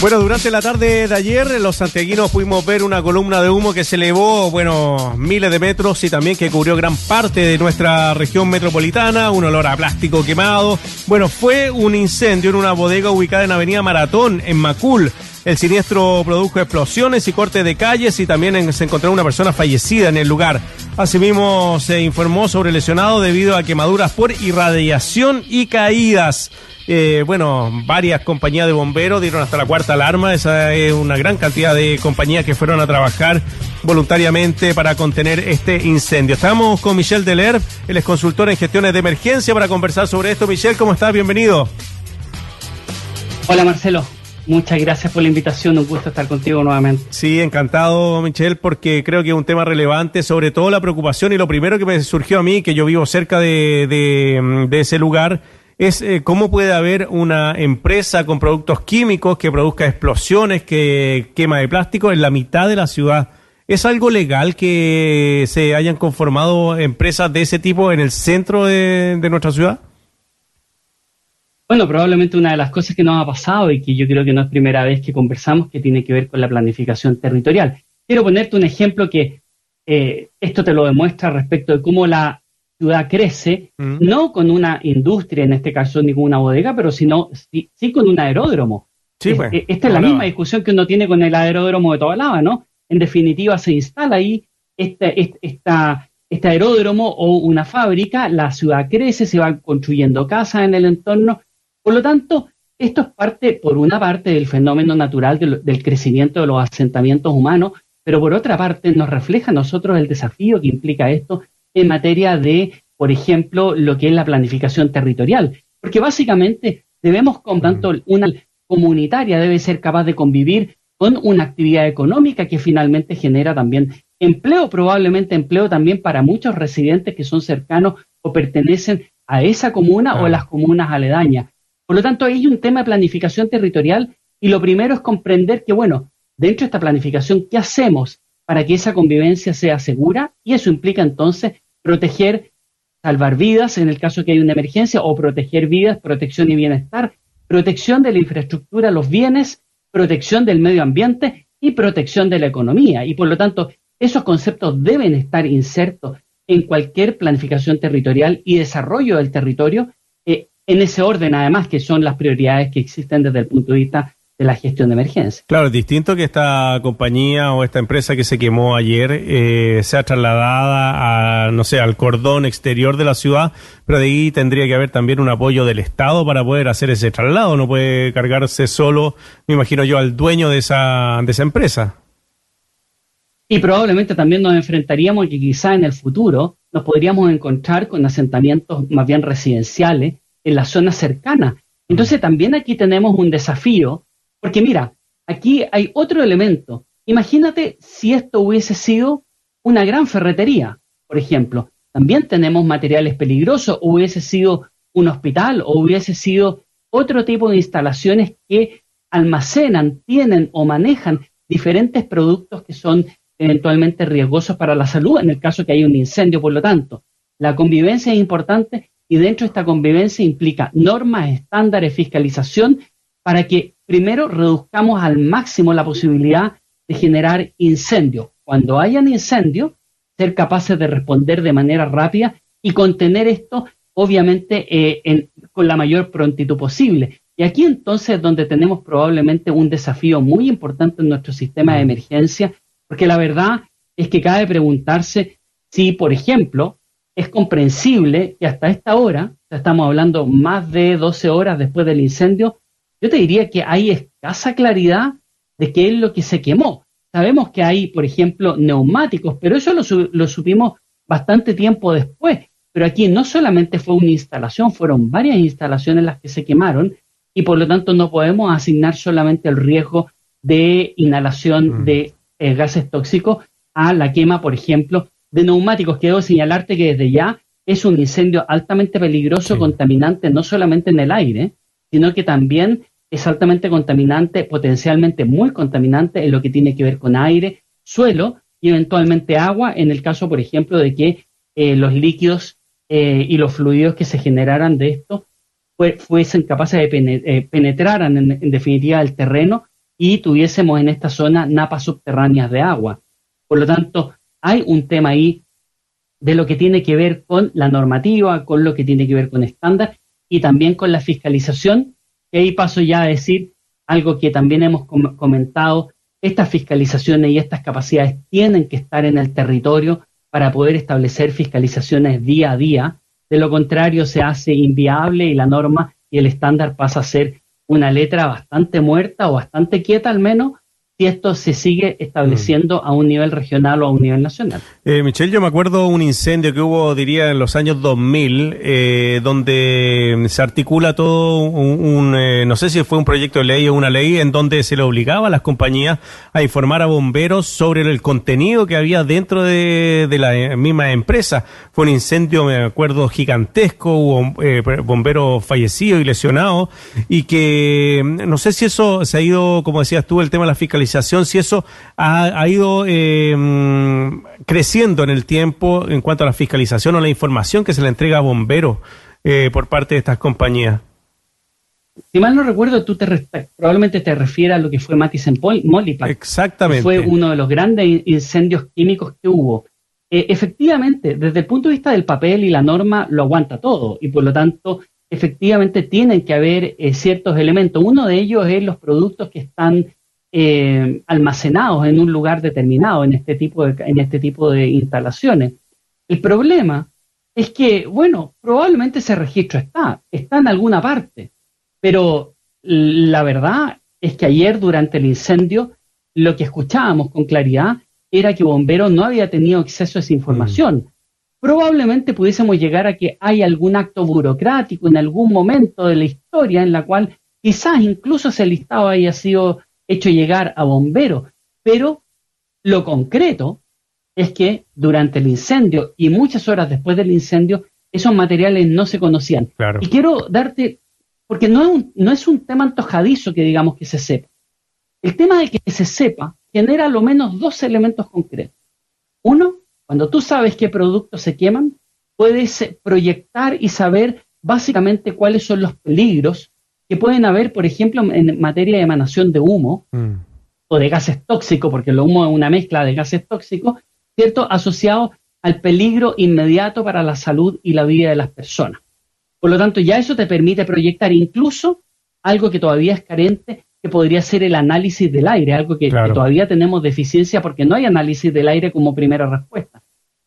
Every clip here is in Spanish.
Bueno, durante la tarde de ayer los santiaguinos pudimos ver una columna de humo que se elevó, bueno, miles de metros y también que cubrió gran parte de nuestra región metropolitana, un olor a plástico quemado. Bueno, fue un incendio en una bodega ubicada en Avenida Maratón, en Macul. El siniestro produjo explosiones y cortes de calles y también se encontró una persona fallecida en el lugar. Asimismo, se informó sobre lesionado debido a quemaduras por irradiación y caídas. Eh, bueno, varias compañías de bomberos dieron hasta la cuarta alarma. Esa es una gran cantidad de compañías que fueron a trabajar voluntariamente para contener este incendio. Estamos con Michelle Deler, él es consultor en gestiones de emergencia para conversar sobre esto. Michelle, ¿cómo estás? Bienvenido. Hola Marcelo, Muchas gracias por la invitación, un gusto estar contigo nuevamente. Sí, encantado, Michelle, porque creo que es un tema relevante, sobre todo la preocupación y lo primero que me surgió a mí, que yo vivo cerca de, de ese lugar, es eh, cómo puede haber una empresa con productos químicos que produzca explosiones, que quema de plástico en la mitad de la ciudad. ¿Es algo legal que se hayan conformado empresas de ese tipo en el centro de, nuestra ciudad? Bueno, probablemente una de las cosas que nos ha pasado y que yo creo que no es primera vez que conversamos, que tiene que ver con la planificación territorial. Quiero ponerte un ejemplo que eh, esto te lo demuestra respecto de cómo la ciudad crece, mm. no con una industria, en este caso ni con una bodega, pero sino sí, con un aeródromo. Sí, pues, eh, esta es la misma discusión que uno tiene con el aeródromo de toda lava, ¿no? En definitiva, se instala ahí este, esta, este aeródromo o una fábrica, la ciudad crece, se van construyendo casas en el entorno. Por lo tanto, esto es parte, por una parte, del fenómeno natural del crecimiento de los asentamientos humanos, pero por otra parte nos refleja a nosotros el desafío que implica esto en materia de, por ejemplo, lo que es la planificación territorial. Porque básicamente debemos, con tanto una comunitaria debe ser capaz de convivir con una actividad económica que finalmente genera también empleo, probablemente empleo también para muchos residentes que son cercanos o pertenecen a esa comuna o a las comunas aledañas. Por lo tanto, hay un tema de planificación territorial y lo primero es comprender que, bueno, dentro de esta planificación, ¿qué hacemos para que esa convivencia sea segura? Y eso implica entonces proteger, salvar vidas en el caso que hay una emergencia o proteger vidas, protección y bienestar, protección de la infraestructura, los bienes, protección del medio ambiente y protección de la economía. Y por lo tanto, esos conceptos deben estar insertos en cualquier planificación territorial y desarrollo del territorio, en ese orden además que son las prioridades que existen desde el punto de vista de la gestión de emergencia. Claro, es distinto que esta compañía o esta empresa que se quemó ayer eh, sea trasladada a, no sé, al cordón exterior de la ciudad, pero de ahí tendría que haber también un apoyo del Estado para poder hacer ese traslado. No puede cargarse solo, me imagino yo, al dueño de esa, de esa empresa. Y probablemente también nos enfrentaríamos que quizá en el futuro nos podríamos encontrar con asentamientos más bien residenciales en la zona cercana. Entonces también aquí tenemos un desafío porque mira, aquí hay otro elemento. Imagínate si esto hubiese sido una gran ferretería, por ejemplo. También tenemos materiales peligrosos, hubiese sido un hospital, o hubiese sido otro tipo de instalaciones que almacenan, tienen o manejan diferentes productos que son eventualmente riesgosos para la salud en el caso que hay un incendio. Por lo tanto, la convivencia es importante y dentro de esta convivencia implica normas, estándares, fiscalización para que primero reduzcamos al máximo la posibilidad de generar incendios. Cuando hayan incendios, ser capaces de responder de manera rápida y contener esto, obviamente, eh, con la mayor prontitud posible. Y aquí entonces es donde tenemos probablemente un desafío muy importante en nuestro sistema de emergencia, porque la verdad es que cabe preguntarse si, por ejemplo, es comprensible que hasta esta hora, estamos hablando más de 12 horas después del incendio, yo te diría que hay escasa claridad de qué es lo que se quemó. Sabemos que hay, por ejemplo, neumáticos, pero eso lo, supimos bastante tiempo después. Pero aquí no solamente fue una instalación, fueron varias instalaciones las que se quemaron y por lo tanto no podemos asignar solamente el riesgo de inhalación mm. de eh, gases tóxicos a la quema, por ejemplo, de neumáticos. Quiero señalarte que desde ya es un incendio altamente peligroso, contaminante, no solamente en el aire, sino que también es altamente contaminante, potencialmente muy contaminante en lo que tiene que ver con aire, suelo y eventualmente agua, en el caso, por ejemplo, de que eh, los líquidos eh, y los fluidos que se generaran de esto fuesen capaces de eh, penetrar en, definitiva el terreno y tuviésemos en esta zona napas subterráneas de agua. Por lo tanto, hay un tema ahí de lo que tiene que ver con la normativa, con lo que tiene que ver con estándar y también con la fiscalización. Y ahí paso ya a decir algo que también hemos comentado, estas fiscalizaciones y estas capacidades tienen que estar en el territorio para poder establecer fiscalizaciones día a día. De lo contrario, se hace inviable y la norma y el estándar pasa a ser una letra bastante muerta o bastante quieta al menos si esto se sigue estableciendo a un nivel regional o a un nivel nacional. Eh, Michelle, yo me acuerdo un incendio que hubo, diría, en los años 2000, eh, donde se articula todo un, eh, no sé si fue un proyecto de ley o una ley, en donde se le obligaba a las compañías a informar a bomberos sobre el contenido que había dentro de, la misma empresa. Fue un incendio, me acuerdo, gigantesco, hubo eh, bomberos fallecidos y lesionados, y que no sé si eso se ha ido, como decías tú, el tema de la fiscalización si eso ha, ido em, creciendo en el tiempo en cuanto a la fiscalización o la información que se le entrega a bomberos eh, por parte de estas compañías. Si mal no recuerdo, tú te probablemente te refieres a lo que fue Matisse Molipac. Exactamente. fue uno de los grandes incendios químicos que hubo. Eh, efectivamente, desde el punto de vista del papel y la norma, lo aguanta todo y por lo tanto, efectivamente tienen que haber eh, ciertos elementos. Uno de ellos es los productos que están eh, almacenados en un lugar determinado, en este, tipo de, en este tipo de instalaciones. El problema es que, bueno, probablemente ese registro está, está en alguna parte, pero la verdad es que ayer durante el incendio lo que escuchábamos con claridad era que Bomberos no había tenido acceso a esa información. Mm. Probablemente pudiésemos llegar a que hay algún acto burocrático en algún momento de la historia en la cual quizás incluso ese listado haya sido hecho llegar a bomberos, pero lo concreto es que durante el incendio y muchas horas después del incendio, esos materiales no se conocían. Y quiero darte, porque no es, un, no es un tema antojadizo que digamos que se sepa. El tema de que se sepa genera al menos dos elementos concretos. Uno, cuando tú sabes qué productos se queman, puedes proyectar y saber básicamente cuáles son los peligros que pueden haber, por ejemplo, en materia de emanación de humo mm. o de gases tóxicos, porque el humo es una mezcla de gases tóxicos, ¿cierto? Asociado al peligro inmediato para la salud y la vida de las personas. Por lo tanto, ya eso te permite proyectar incluso algo que todavía es carente, que podría ser el análisis del aire, algo que, que todavía tenemos deficiencia porque no hay análisis del aire como primera respuesta.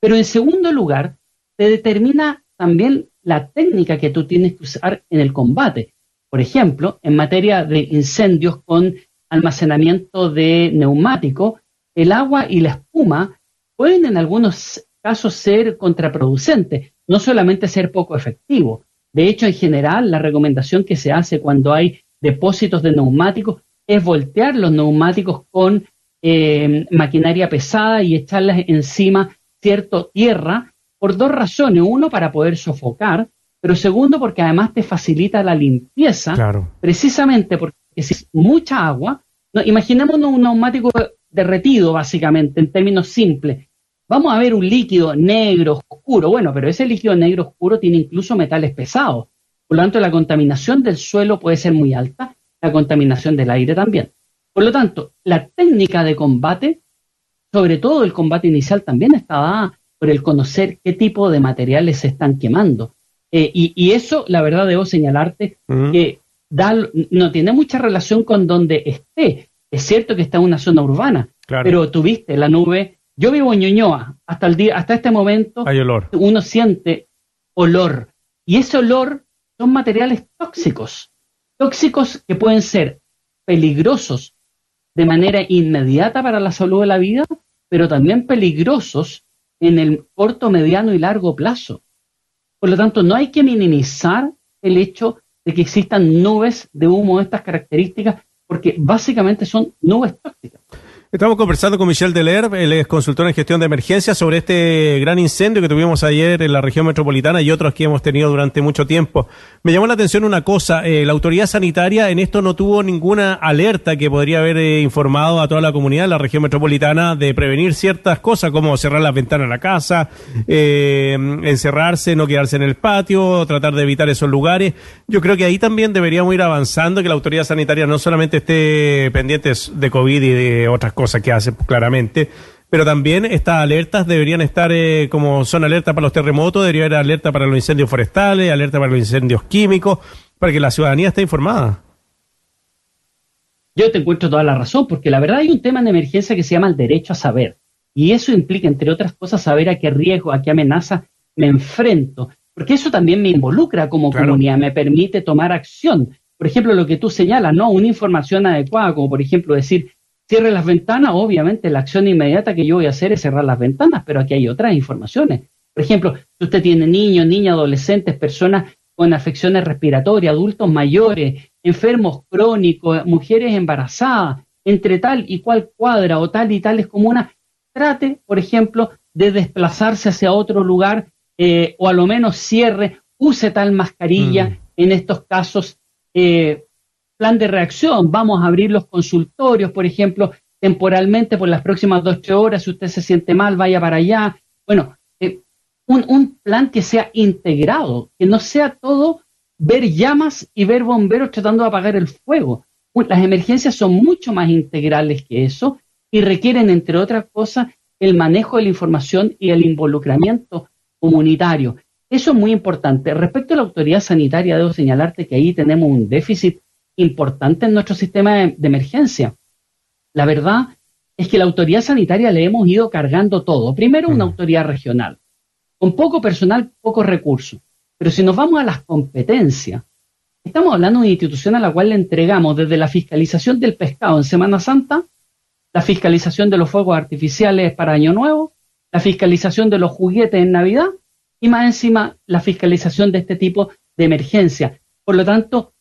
Pero en segundo lugar, te determina también la técnica que tú tienes que usar en el combate. Por ejemplo, en materia de incendios con almacenamiento de neumáticos, el agua y la espuma pueden en algunos casos ser contraproducentes, no solamente ser poco efectivos. De hecho, en general, la recomendación que se hace cuando hay depósitos de neumáticos es voltear los neumáticos con eh, maquinaria pesada y echarles encima cierto tierra por dos razones. Uno, para poder sofocar pero segundo porque además te facilita la limpieza, precisamente porque si es mucha agua, no, imaginémonos un neumático derretido básicamente, en términos simples. Vamos a ver un líquido negro oscuro, bueno, pero ese líquido negro oscuro tiene incluso metales pesados, por lo tanto la contaminación del suelo puede ser muy alta, la contaminación del aire también. Por lo tanto, la técnica de combate, sobre todo el combate inicial, también está dada por el conocer qué tipo de materiales se están quemando. Eh, y, eso, la verdad, debo señalarte que no tiene mucha relación con donde esté. Es cierto que está en una zona urbana, pero tuviste la nube. Yo vivo en Ñuñoa. Hasta, el día, hasta este momento uno siente olor. Y ese olor son materiales tóxicos. Tóxicos que pueden ser peligrosos de manera inmediata para la salud de la vida, pero también peligrosos en el corto, mediano y largo plazo. Por lo tanto, no hay que minimizar el hecho de que existan nubes de humo de estas características, porque básicamente son nubes tóxicas. Estamos conversando con Michel Delerve, él es consultor en gestión de emergencia sobre este gran incendio que tuvimos ayer en la región metropolitana y otros que hemos tenido durante mucho tiempo. Me llamó la atención una cosa, eh, la autoridad sanitaria en esto no tuvo ninguna alerta que podría haber eh, informado a toda la comunidad de la región metropolitana de prevenir ciertas cosas como cerrar las ventanas de la casa, eh, encerrarse, no quedarse en el patio, tratar de evitar esos lugares. Yo creo que ahí también deberíamos ir avanzando, que la autoridad sanitaria no solamente esté pendiente de COVID y de otras cosas, cosa que hace claramente, pero también estas alertas deberían estar, eh, como son alertas para los terremotos, debería haber alerta para los incendios forestales, alerta para los incendios químicos, para que la ciudadanía esté informada. Yo te encuentro toda la razón, porque la verdad hay un tema en emergencia que se llama el derecho a saber. Y eso implica, entre otras cosas, saber a qué riesgo, a qué amenaza me enfrento. Porque eso también me involucra como comunidad, me permite tomar acción. Por ejemplo, lo que tú señalas, ¿no? Una información adecuada, como por ejemplo decir, cierre las ventanas, obviamente la acción inmediata que yo voy a hacer es cerrar las ventanas, pero aquí hay otras informaciones. Por ejemplo, si usted tiene niños, niñas, adolescentes, personas con afecciones respiratorias, adultos mayores, enfermos crónicos, mujeres embarazadas, entre tal y cual cuadra o tal y tales comunas, trate, por ejemplo, de desplazarse hacia otro lugar eh, o a lo menos cierre, use tal mascarilla mm. en estos casos eh, plan de reacción, vamos a abrir los consultorios, por ejemplo, temporalmente por las próximas dos, tres horas, si usted se siente mal, vaya para allá. Bueno, eh, un, un, plan que sea integrado, que no sea todo ver llamas y ver bomberos tratando de apagar el fuego. Las emergencias son mucho más integrales que eso y requieren, entre otras cosas, el manejo de la información y el involucramiento comunitario. Eso es muy importante. Respecto a la autoridad sanitaria, debo señalarte que ahí tenemos un déficit importante en nuestro sistema de, emergencia. La verdad es que la autoridad sanitaria le hemos ido cargando todo. Primero, una autoridad regional, con poco personal, pocos recursos. Pero si nos vamos a las competencias, estamos hablando de una institución a la cual le entregamos desde la fiscalización del pescado en Semana Santa, la fiscalización de los fuegos artificiales para Año Nuevo, la fiscalización de los juguetes en Navidad y más encima la fiscalización de este tipo de emergencia. Por lo tanto,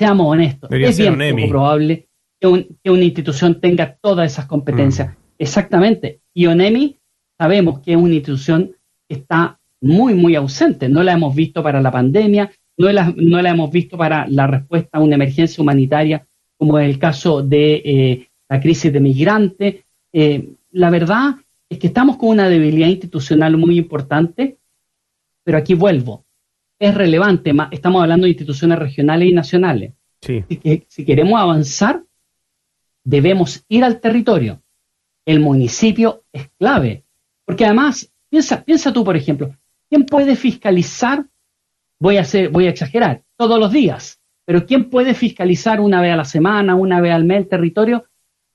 seamos honestos, es bien poco probable que, una institución tenga todas esas competencias. Mm. Exactamente. Y ONEMI sabemos que es una institución que está muy, muy ausente. No la hemos visto para la pandemia, no la, no la hemos visto para la respuesta a una emergencia humanitaria, como es el caso de eh, la crisis de migrantes. Eh, la verdad es que estamos con una debilidad institucional muy importante, pero aquí vuelvo es relevante. Estamos hablando de instituciones regionales y nacionales. Si, si queremos avanzar, debemos ir al territorio. El municipio es clave. Porque además, piensa, piensa tú, por ejemplo, ¿quién puede fiscalizar? Voy a, hacer, voy a exagerar, todos los días. Pero ¿quién puede fiscalizar una vez a la semana, una vez al mes el territorio?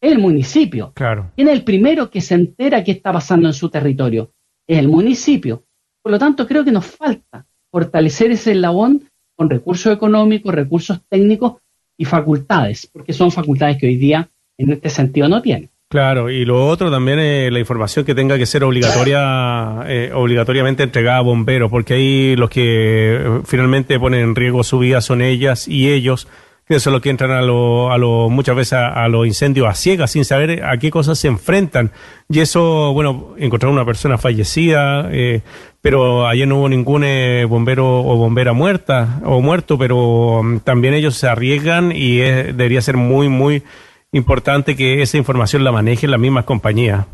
el municipio. Claro. ¿Quién es el primero que se entera qué está pasando en su territorio? Es el municipio. Por lo tanto, creo que nos falta fortalecer ese eslabón con recursos económicos, recursos técnicos y facultades, porque son facultades que hoy día en este sentido no tienen. Claro, y lo otro también es la información que tenga que ser obligatoria, eh, obligatoriamente entregada a bomberos, porque ahí los que eh, finalmente ponen en riesgo su vida son ellas y ellos, que son los que entran a lo, a lo, muchas veces a, los incendios a ciegas sin saber a qué cosas se enfrentan. Y eso, bueno, encontrar una persona fallecida, eh, pero ayer no hubo ningún eh, bombero o bombera muerta o muerto, pero mm, también ellos se arriesgan y debería ser muy, muy importante que esa información la manejen las mismas compañías.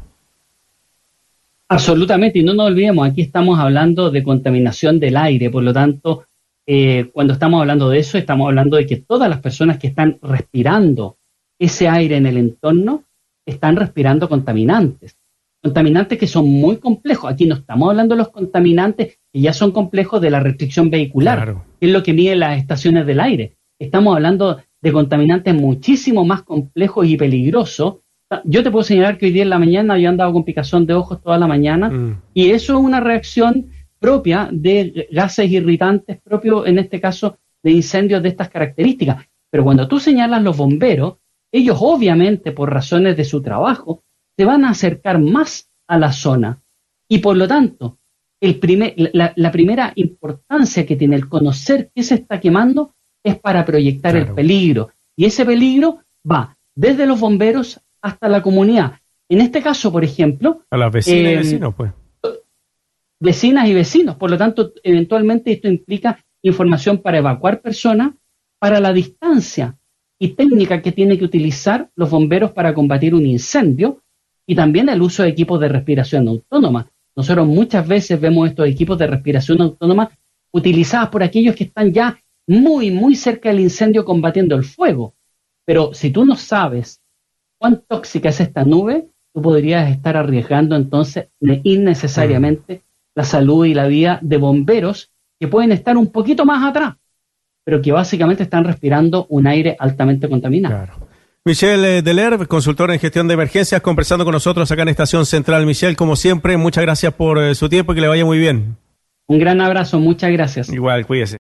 Absolutamente, y no nos olvidemos, aquí estamos hablando de contaminación del aire, por lo tanto, eh, cuando estamos hablando de eso, estamos hablando de que todas las personas que están respirando ese aire en el entorno están respirando contaminantes. Contaminantes que son muy complejos. Aquí no estamos hablando de los contaminantes que ya son complejos de la restricción vehicular, que es lo que mide las estaciones del aire. Estamos hablando de contaminantes muchísimo más complejos y peligrosos. Yo te puedo señalar que hoy día en la mañana yo he andado con picazón de ojos toda la mañana mm. y eso es una reacción propia de gases irritantes, propio en este caso de incendios de estas características. Pero cuando tú señalas los bomberos, ellos obviamente por razones de su trabajo se van a acercar más a la zona y por lo tanto el primer, la, primera importancia que tiene el conocer qué se está quemando es para proyectar el peligro y ese peligro va desde los bomberos hasta la comunidad. En este caso, por ejemplo... A las vecinas y vecinos, pues. Vecinas y vecinos. Por lo tanto, eventualmente esto implica información para evacuar personas, para la distancia y técnica que tienen que utilizar los bomberos para combatir un incendio y también el uso de equipos de respiración autónoma. Nosotros muchas veces vemos estos equipos de respiración autónoma utilizados por aquellos que están ya muy, muy cerca del incendio combatiendo el fuego. Pero si tú no sabes cuán tóxica es esta nube, tú podrías estar arriesgando entonces innecesariamente mm. La salud y la vida de bomberos que pueden estar un poquito más atrás, pero que básicamente están respirando un aire altamente contaminado. Claro. Michelle eh, Deler, consultor en gestión de emergencias, conversando con nosotros acá en Estación Central. Michelle, como siempre, muchas gracias por eh, su tiempo y que le vaya muy bien. Un gran abrazo, muchas gracias. Igual, cuídese.